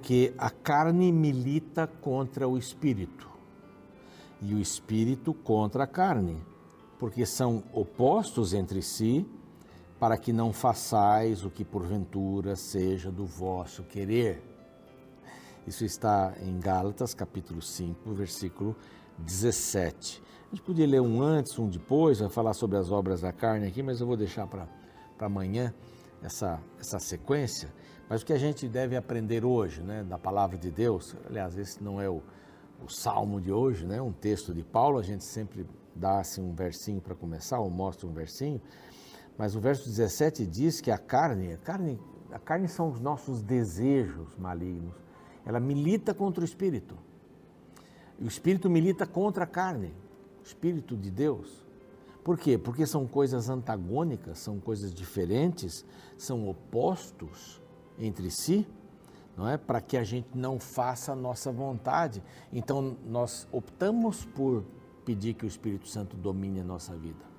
Porque a carne milita contra o espírito e o espírito contra a carne, porque são opostos entre si, para que não façais o que porventura seja do vosso querer. Isso está em Gálatas, capítulo 5, versículo 17. A gente podia ler um antes, um depois, vai falar sobre as obras da carne aqui, mas eu vou deixar para amanhã essa, essa sequência. Mas o que a gente deve aprender hoje, né, da palavra de Deus, aliás, esse não é o, o salmo de hoje, né, um texto de Paulo, a gente sempre dá assim, um versinho para começar, ou mostra um versinho, mas o verso 17 diz que a carne, a carne, a carne são os nossos desejos malignos, ela milita contra o espírito. E o espírito milita contra a carne, o espírito de Deus. Por quê? Porque são coisas antagônicas, são coisas diferentes, são opostos entre si, não é? Para que a gente não faça a nossa vontade. Então nós optamos por pedir que o Espírito Santo domine a nossa vida.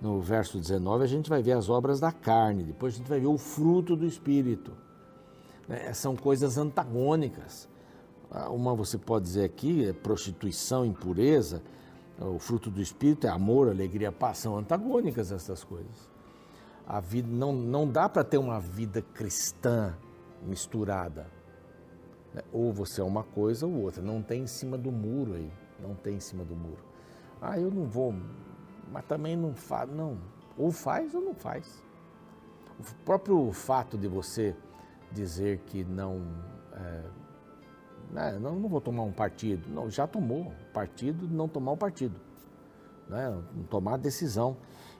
No verso 19 a gente vai ver as obras da carne, depois a gente vai ver o fruto do Espírito. Né? São coisas antagônicas. Ah, uma você pode dizer aqui é prostituição, impureza. O fruto do Espírito é amor, alegria, paz. São antagônicas essas coisas. A vida não, não dá para ter uma vida cristã misturada. Né? Ou você é uma coisa ou outra. Não tem em cima do muro aí. Não tem em cima do muro. Ah, eu não vou, mas também não faz. Não. Ou faz ou não faz. O próprio fato de você dizer que não. É, né, não, não vou tomar um partido. Não, já tomou partido, não tomar o partido. Né, não tomar decisão.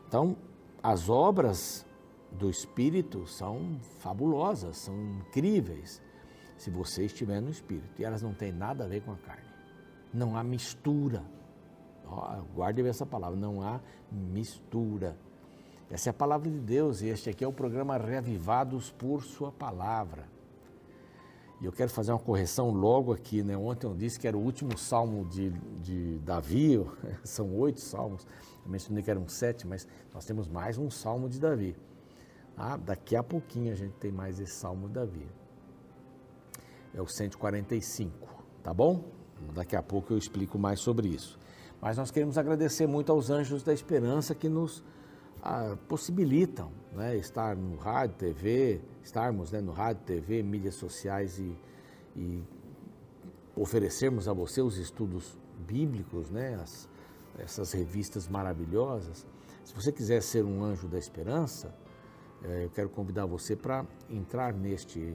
Então, as obras do Espírito são fabulosas, são incríveis, se você estiver no Espírito. E elas não têm nada a ver com a carne. Não há mistura. Guarde essa palavra, não há mistura. Essa é a palavra de Deus e este aqui é o programa Reavivados por Sua Palavra. E eu quero fazer uma correção logo aqui, né? Ontem eu disse que era o último salmo de, de Davi, são oito salmos, eu mencionei que eram sete, mas nós temos mais um salmo de Davi. Ah, daqui a pouquinho a gente tem mais esse salmo de Davi. É o 145, tá bom? Daqui a pouco eu explico mais sobre isso. Mas nós queremos agradecer muito aos anjos da esperança que nos ah, possibilitam né, estar no rádio, TV, estarmos né, no rádio, TV, mídias sociais e, e oferecermos a você os estudos bíblicos, né, as, essas revistas maravilhosas. Se você quiser ser um anjo da esperança, eh, eu quero convidar você para entrar neste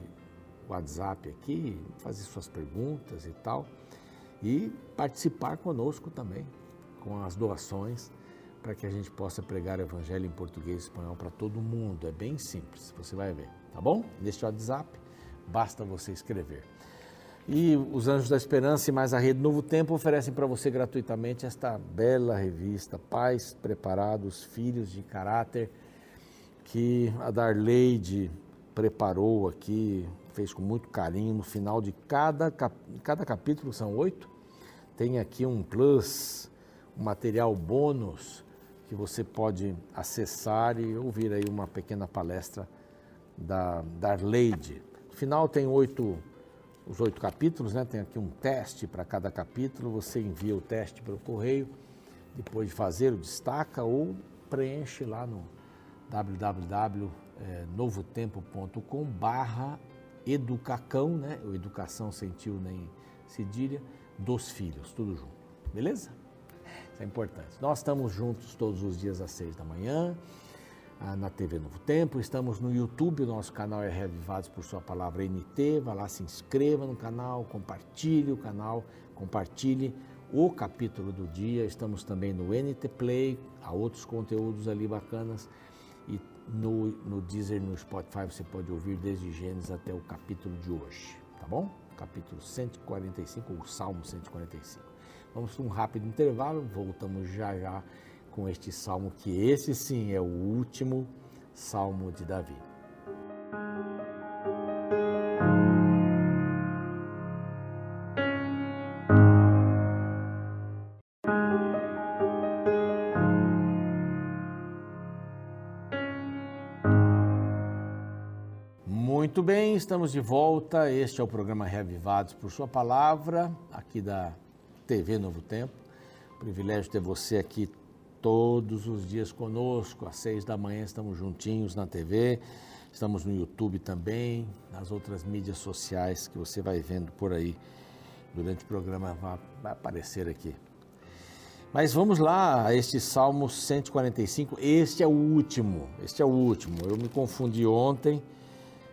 WhatsApp aqui, fazer suas perguntas e tal e participar conosco também, com as doações, para que a gente possa pregar o Evangelho em português e espanhol para todo mundo. É bem simples, você vai ver, tá bom? Neste WhatsApp, basta você escrever. E os Anjos da Esperança e mais a Rede Novo Tempo oferecem para você gratuitamente esta bela revista, Pais Preparados, Filhos de Caráter, que a Darleide preparou aqui, fez com muito carinho. No final de cada, cada capítulo, são oito, tem aqui um plus, um material bônus que você pode acessar e ouvir aí uma pequena palestra da Darleide. No final tem oito, os oito capítulos, né? Tem aqui um teste para cada capítulo. Você envia o teste para o correio, depois de fazer o destaca ou preenche lá no www.novotempo.com barra educacão, né? Educação sentiu nem cedilha dos filhos, tudo junto. Beleza? Isso é importante. Nós estamos juntos todos os dias às seis da manhã, ah, na TV Novo Tempo. Estamos no YouTube, nosso canal é Revivados por Sua Palavra NT. Vá lá, se inscreva no canal, compartilhe o canal, compartilhe o capítulo do dia. Estamos também no NT Play, há outros conteúdos ali bacanas. E no, no Deezer, no Spotify, você pode ouvir desde Gênesis até o capítulo de hoje, tá bom? capítulo 145, o Salmo 145. Vamos para um rápido intervalo, voltamos já já com este salmo, que esse sim é o último salmo de Davi. Muito bem, estamos de volta. Este é o programa Reavivados por Sua Palavra, aqui da TV Novo Tempo. Privilégio ter você aqui todos os dias conosco. Às seis da manhã estamos juntinhos na TV, estamos no YouTube também, nas outras mídias sociais que você vai vendo por aí. Durante o programa vai, aparecer aqui. Mas vamos lá este Salmo 145. Este é o último. Este é o último. Eu me confundi ontem.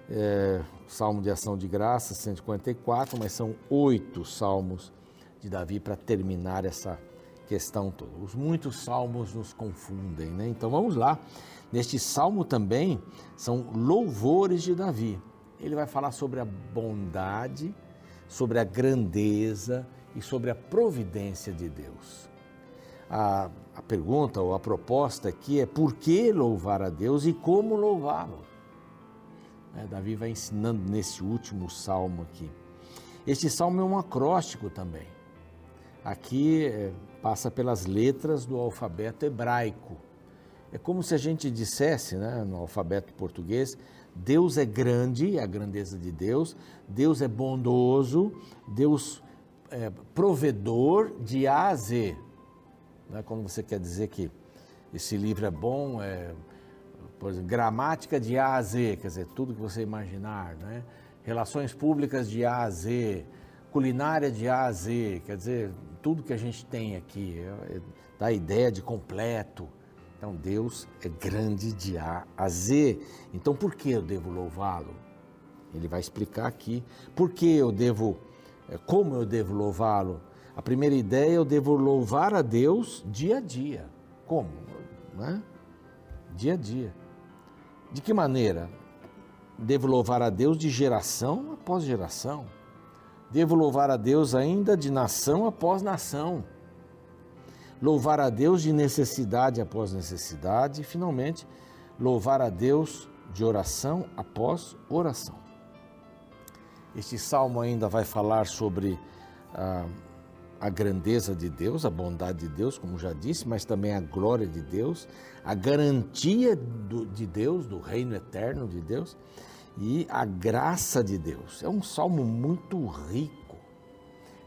É, Salmo de Ação de Graça, 144, mas são oito salmos de Davi para terminar essa questão toda. Os muitos salmos nos confundem, né? Então vamos lá. Neste salmo também são louvores de Davi. Ele vai falar sobre a bondade, sobre a grandeza e sobre a providência de Deus. A, a pergunta ou a proposta aqui é por que louvar a Deus e como louvá-lo. É, Davi vai ensinando nesse último salmo aqui. Este salmo é um acróstico também. Aqui é, passa pelas letras do alfabeto hebraico. É como se a gente dissesse, né, no alfabeto português, Deus é grande, a grandeza de Deus, Deus é bondoso, Deus é provedor de A a Z. Né, quando você quer dizer que esse livro é bom, é, por exemplo, gramática de A a Z, quer dizer, tudo que você imaginar, né? relações públicas de A a Z, culinária de A a Z, quer dizer, tudo que a gente tem aqui, é, é, dá a ideia de completo. Então Deus é grande de A a Z. Então por que eu devo louvá-lo? Ele vai explicar aqui por que eu devo, é, como eu devo louvá-lo. A primeira ideia, eu devo louvar a Deus dia a dia. Como? Né? Dia a dia. De que maneira? Devo louvar a Deus de geração após geração. Devo louvar a Deus ainda de nação após nação. Louvar a Deus de necessidade após necessidade. E, finalmente, louvar a Deus de oração após oração. Este salmo ainda vai falar sobre ah, a grandeza de Deus, a bondade de Deus, como já disse, mas também a glória de Deus, a garantia do, de Deus, do reino eterno de Deus e a graça de Deus. É um salmo muito rico.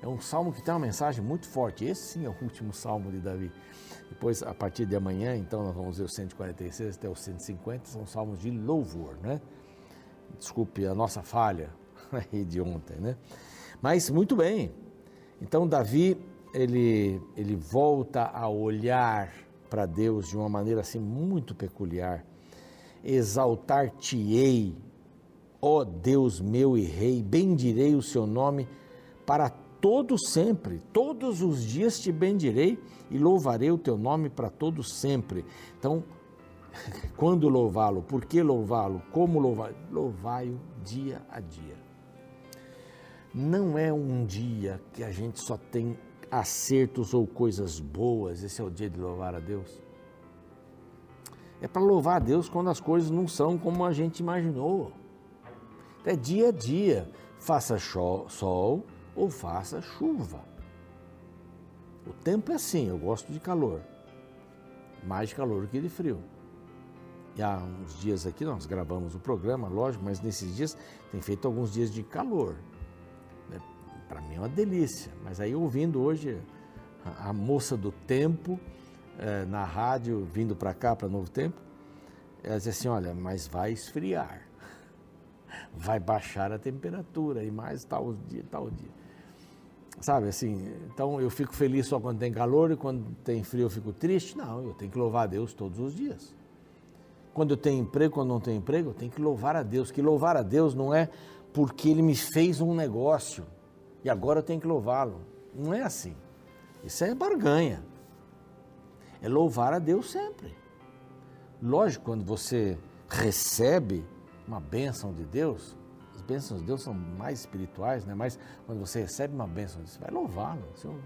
É um salmo que tem uma mensagem muito forte. Esse sim é o último salmo de Davi. Depois, a partir de amanhã, então, nós vamos ver o 146 até o 150, são salmos de louvor, né? Desculpe a nossa falha aí de ontem, né? Mas, muito bem. Então, Davi, ele, ele volta a olhar para Deus de uma maneira assim muito peculiar. Exaltar-te-ei Ó oh Deus meu e Rei, bendirei o seu nome para todo sempre. Todos os dias te bendirei e louvarei o teu nome para todo sempre. Então, quando louvá-lo? Por que louvá-lo? Como louvá-lo? Louvai-o dia a dia. Não é um dia que a gente só tem acertos ou coisas boas, esse é o dia de louvar a Deus. É para louvar a Deus quando as coisas não são como a gente imaginou. É dia a dia, faça sol ou faça chuva. O tempo é assim, eu gosto de calor. Mais de calor que de frio. E há uns dias aqui nós gravamos o programa, lógico, mas nesses dias tem feito alguns dias de calor. Né? Para mim é uma delícia. Mas aí ouvindo hoje a, moça do tempo é, na rádio, vindo para cá, para Novo Tempo, ela disse assim, olha, mas vai esfriar vai baixar a temperatura e mais tal dia, tal dia. Sabe assim, então eu fico feliz só quando tem calor e quando tem frio eu fico triste? Não, eu tenho que louvar a Deus todos os dias. Quando eu tenho emprego, quando não tenho emprego, eu tenho que louvar a Deus. Que louvar a Deus não é porque Ele me fez um negócio e agora eu tenho que louvá-lo. Não é assim. Isso é barganha. É louvar a Deus sempre. Lógico, quando você recebe uma bênção de Deus, as bênçãos de Deus são mais espirituais, né? mas quando você recebe uma bênção, você vai louvá-lo. Senhor,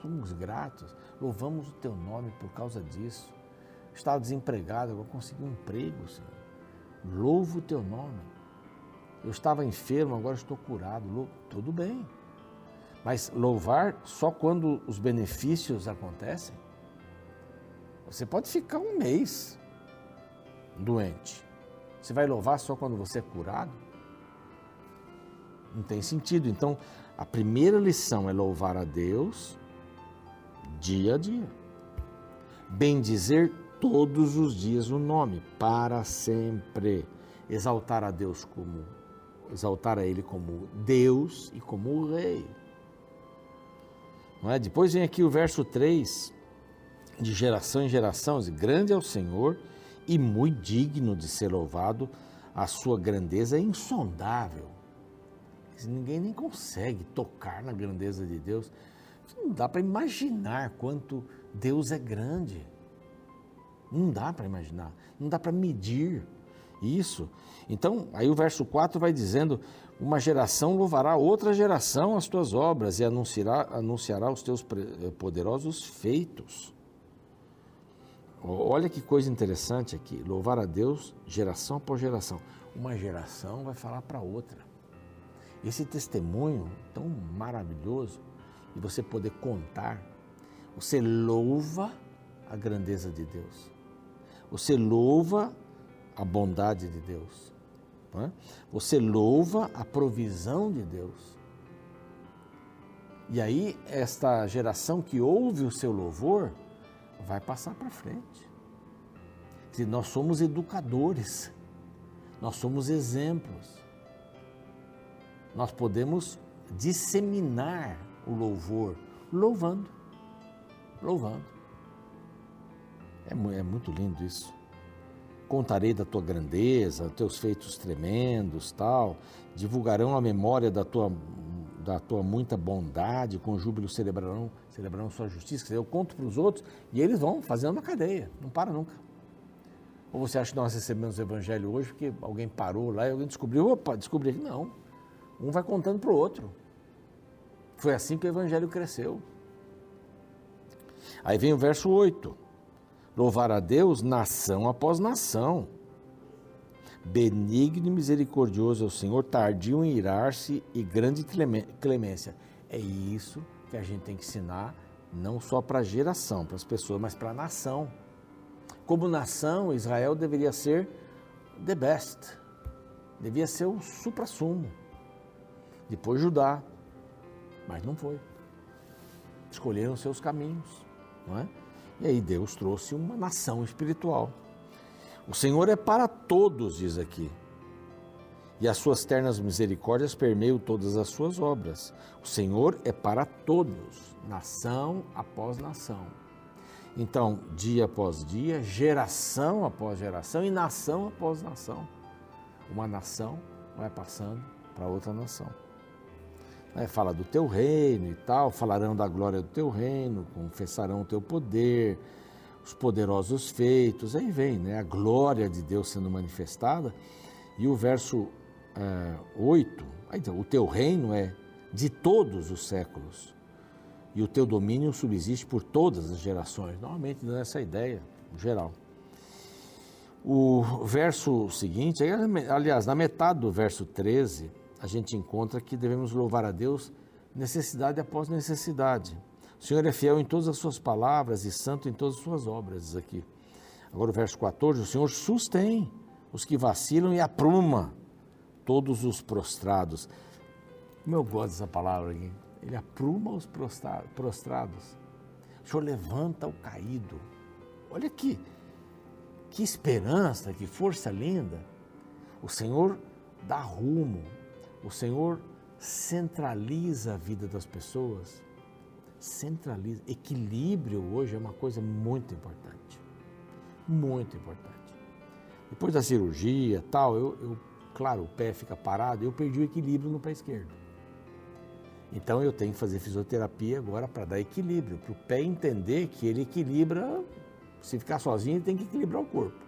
somos gratos, louvamos o teu nome por causa disso. Estava desempregado, agora consegui um emprego, Senhor. Louvo o teu nome. Eu estava enfermo, agora estou curado. Louvo. Tudo bem. Mas louvar só quando os benefícios acontecem? Você pode ficar um mês doente. Você vai louvar só quando você é curado? Não tem sentido. Então, a primeira lição é louvar a Deus dia a dia. Bendizer todos os dias o nome, para sempre. Exaltar a Deus como exaltar a ele como Deus e como rei. Não é? Depois vem aqui o verso 3, de geração em geração, grande é o Senhor e muito digno de ser louvado, a sua grandeza é insondável. Ninguém nem consegue tocar na grandeza de Deus. Não dá para imaginar quanto Deus é grande. Não dá para imaginar, não dá para medir isso. Então, aí o verso 4 vai dizendo: Uma geração louvará outra geração as tuas obras e anunciará, anunciará os teus eh, poderosos feitos. Olha que coisa interessante aqui: louvar a Deus geração por geração. Uma geração vai falar para outra. Esse testemunho tão maravilhoso e você poder contar, você louva a grandeza de Deus. Você louva a bondade de Deus. É? Você louva a provisão de Deus. E aí, esta geração que ouve o seu louvor vai passar para frente. Dizer, nós somos educadores, nós somos exemplos. Nós podemos disseminar o louvor louvando, louvando. É, é muito lindo isso contarei da tua grandeza, teus feitos tremendos, tal. Divulgarão a memória da tua, da tua muita bondade, com júbilo celebrarão, celebrarão sua justiça. Dizer, eu conto para os outros e eles vão fazendo uma cadeia, não para nunca. Ou você acha que nós recebemos o evangelho hoje porque alguém parou lá e alguém descobriu, opa, descobri que não. Um vai contando para o outro. Foi assim que o evangelho cresceu. Aí vem o verso 8. Louvar a Deus nação após nação. Benigno e misericordioso é o Senhor, tardio em irar-se e grande clemência. É isso que a gente tem que ensinar, não só para a geração, para as pessoas, mas para a nação. Como nação, Israel deveria ser the best, devia ser o supra-sumo. Depois Judá, mas não foi. Escolheram seus caminhos, não é? E aí Deus trouxe uma nação espiritual. O Senhor é para todos, diz aqui. E as suas ternas misericórdias permeiam todas as suas obras. O Senhor é para todos, nação após nação. Então, dia após dia, geração após geração e nação após nação. Uma nação vai passando para outra nação né, fala do teu reino e tal, falarão da glória do teu reino, confessarão o teu poder, os poderosos feitos, aí vem né, a glória de Deus sendo manifestada. E o verso é, 8, então, o teu reino é de todos os séculos e o teu domínio subsiste por todas as gerações. Normalmente dando essa ideia geral. O verso seguinte, aliás, na metade do verso 13, a gente encontra que devemos louvar a Deus necessidade após necessidade. O Senhor é fiel em todas as suas palavras e santo em todas as suas obras, diz aqui. Agora o verso 14, o Senhor sustém os que vacilam e apruma todos os prostrados. Como eu gosto dessa palavra aqui. Ele apruma os prostrados. O Senhor levanta o caído. Olha aqui, que esperança, que força linda. O Senhor dá rumo, o Senhor centraliza a vida das pessoas, centraliza. Equilíbrio hoje é uma coisa muito importante, muito importante. Depois da cirurgia, tal, eu, eu claro, o pé fica parado, eu perdi o equilíbrio no pé esquerdo. Então eu tenho que fazer fisioterapia agora para dar equilíbrio, para o pé entender que ele equilibra, se ficar sozinho, ele tem que equilibrar o corpo.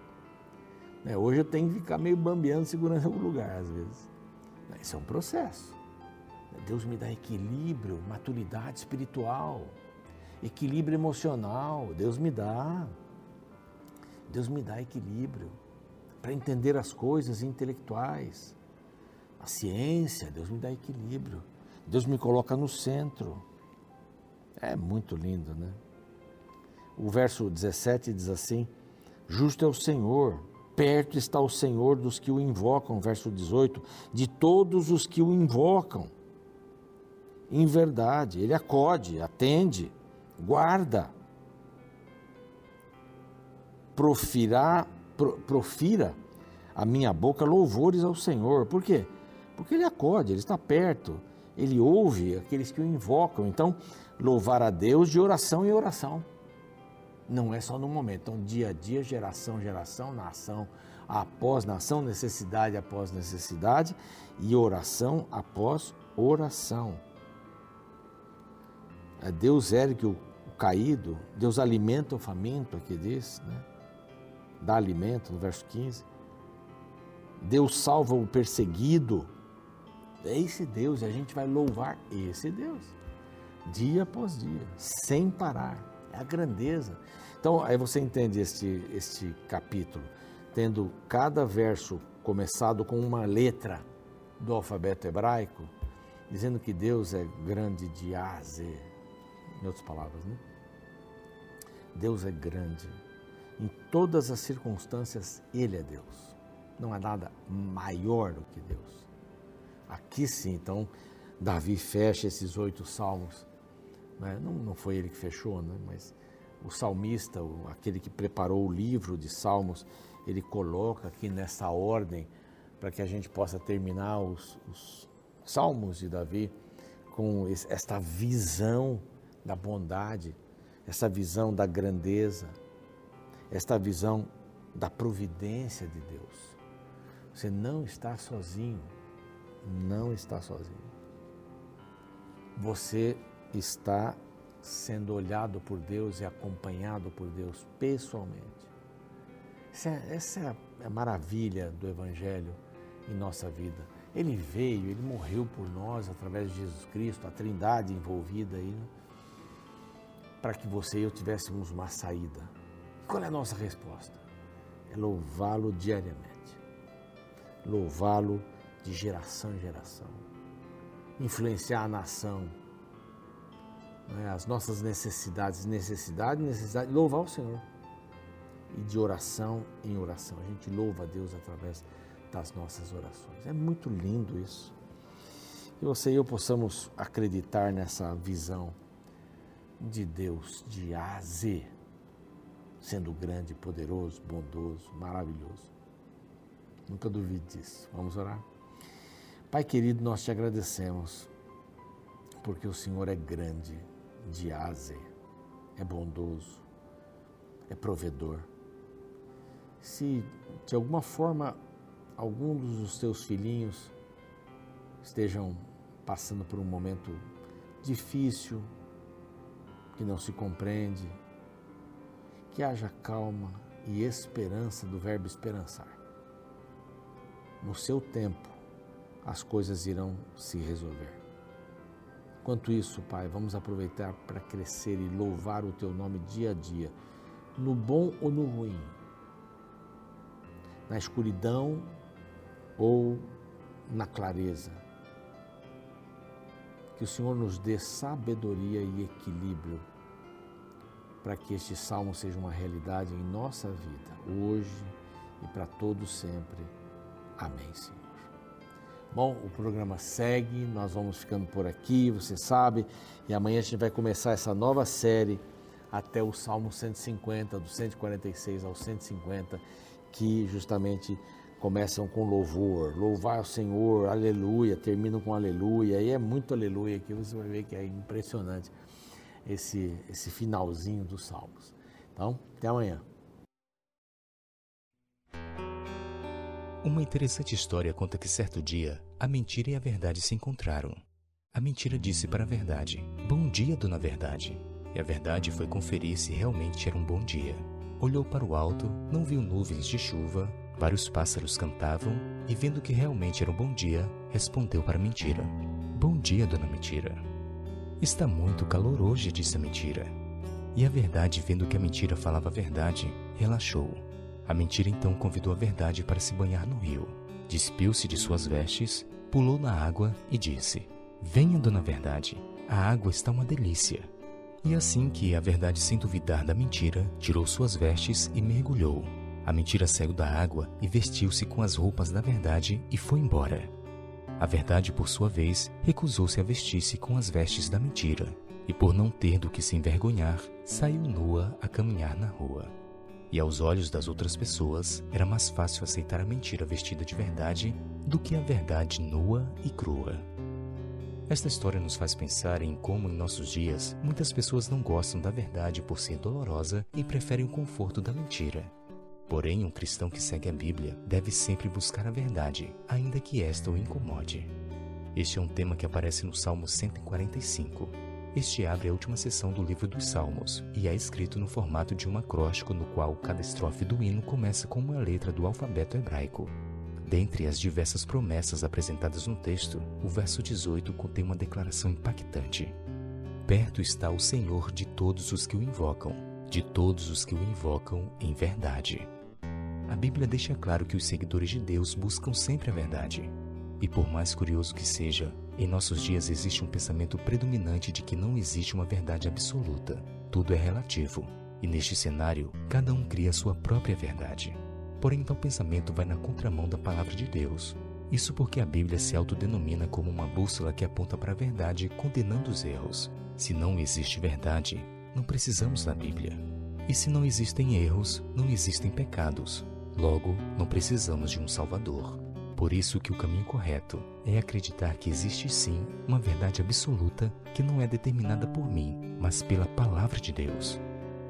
Né, hoje eu tenho que ficar meio bambeando, segurando algum lugar, às vezes. Isso é um processo. Deus me dá equilíbrio, maturidade espiritual, equilíbrio emocional. Deus me dá. Deus me dá equilíbrio para entender as coisas intelectuais. A ciência, Deus me dá equilíbrio. Deus me coloca no centro. É muito lindo, né? O verso 17 diz assim: Justo é o Senhor Perto está o Senhor dos que o invocam, verso 18, de todos os que o invocam. Em verdade, ele acode, atende, guarda. Profirá, pro, profira a minha boca louvores ao Senhor. Por quê? Porque ele acode, ele está perto, ele ouve aqueles que o invocam. Então, louvar a Deus de oração em oração. Não é só no momento, então dia a dia, geração, geração, nação após nação, necessidade após necessidade e oração após oração. É Deus ergue o caído, Deus alimenta o faminto, aqui diz, né? dá alimento, no verso 15. Deus salva o perseguido. É esse Deus, e a gente vai louvar esse Deus, dia após dia, sem parar. É a grandeza. Então, aí você entende este, este capítulo, tendo cada verso começado com uma letra do alfabeto hebraico, dizendo que Deus é grande de A a Z. Em outras palavras, né? Deus é grande. Em todas as circunstâncias, Ele é Deus. Não há nada maior do que Deus. Aqui sim, então, Davi fecha esses oito salmos. Né? Não, não foi ele que fechou, né? mas o salmista, aquele que preparou o livro de salmos, ele coloca aqui nessa ordem para que a gente possa terminar os, os salmos de Davi com esta visão da bondade, essa visão da grandeza, esta visão da providência de Deus. Você não está sozinho, não está sozinho. Você está sendo olhado por Deus e acompanhado por Deus pessoalmente. Essa é, essa é a maravilha do Evangelho em nossa vida. Ele veio, ele morreu por nós através de Jesus Cristo, a Trindade envolvida aí, né? Para que você e eu tivéssemos uma saída. Qual é a nossa resposta? É louvá-lo diariamente, louvá-lo de geração em geração, influenciar a nação, né, as nossas necessidades, necessidade, necessidade, louvar o Senhor. E de oração em oração. A gente louva a Deus através das nossas orações. É muito lindo isso. Que você e eu possamos acreditar nessa visão de Deus de A a Z, sendo grande, poderoso, bondoso, maravilhoso. Nunca duvide disso. Vamos orar? Pai querido, nós te agradecemos, porque o Senhor é grande, de A a Z, é bondoso, é provedor. Se de alguma forma algum dos teus filhinhos estejam passando por um momento difícil, que não se compreende, que haja calma e esperança do verbo esperançar. No seu tempo, as coisas irão se resolver. Enquanto isso, Pai, vamos aproveitar para crescer e louvar o Teu nome dia a dia, no bom ou no ruim, na escuridão ou na clareza. Que o Senhor nos dê sabedoria e equilíbrio para que este salmo seja uma realidade em nossa vida, hoje e para todos sempre. Amém, Senhor. Bom, o programa segue, nós vamos ficando por aqui, você sabe, e amanhã a gente vai começar essa nova série até o Salmo 150, do 146 ao 150, que justamente começam com louvor, louvar o Senhor, aleluia, terminam com aleluia, e é muito aleluia aqui, você vai ver que é impressionante esse, esse finalzinho dos Salmos. Então, até amanhã. Uma interessante história conta que certo dia a mentira e a verdade se encontraram. A mentira disse para a verdade: Bom dia, dona Verdade. E a verdade foi conferir se realmente era um bom dia. Olhou para o alto, não viu nuvens de chuva, vários pássaros cantavam e, vendo que realmente era um bom dia, respondeu para a mentira: Bom dia, dona Mentira. Está muito calor hoje, disse a mentira. E a verdade, vendo que a mentira falava a verdade, relaxou a mentira então convidou a verdade para se banhar no rio. Despiu-se de suas vestes, pulou na água e disse: Venha, dona Verdade, a água está uma delícia. E assim que a verdade, sem duvidar da mentira, tirou suas vestes e mergulhou. A mentira saiu da água e vestiu-se com as roupas da verdade e foi embora. A verdade, por sua vez, recusou-se a vestir-se com as vestes da mentira, e por não ter do que se envergonhar, saiu nua a caminhar na rua. E aos olhos das outras pessoas, era mais fácil aceitar a mentira vestida de verdade do que a verdade nua e crua. Esta história nos faz pensar em como, em nossos dias, muitas pessoas não gostam da verdade por ser dolorosa e preferem o conforto da mentira. Porém, um cristão que segue a Bíblia deve sempre buscar a verdade, ainda que esta o incomode. Este é um tema que aparece no Salmo 145. Este abre a última seção do livro dos Salmos e é escrito no formato de um acróstico no qual cada estrofe do hino começa com uma letra do alfabeto hebraico. Dentre as diversas promessas apresentadas no texto, o verso 18 contém uma declaração impactante. Perto está o Senhor de todos os que o invocam, de todos os que o invocam em verdade. A Bíblia deixa claro que os seguidores de Deus buscam sempre a verdade. E por mais curioso que seja, em nossos dias existe um pensamento predominante de que não existe uma verdade absoluta. Tudo é relativo. E neste cenário, cada um cria sua própria verdade. Porém, tal pensamento vai na contramão da palavra de Deus. Isso porque a Bíblia se autodenomina como uma bússola que aponta para a verdade, condenando os erros. Se não existe verdade, não precisamos da Bíblia. E se não existem erros, não existem pecados. Logo, não precisamos de um Salvador. Por isso que o caminho correto é acreditar que existe sim uma verdade absoluta que não é determinada por mim, mas pela palavra de Deus.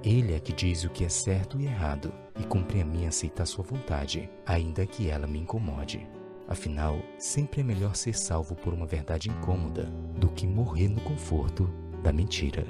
Ele é que diz o que é certo e errado, e cumpre a mim aceitar sua vontade, ainda que ela me incomode. Afinal, sempre é melhor ser salvo por uma verdade incômoda do que morrer no conforto da mentira.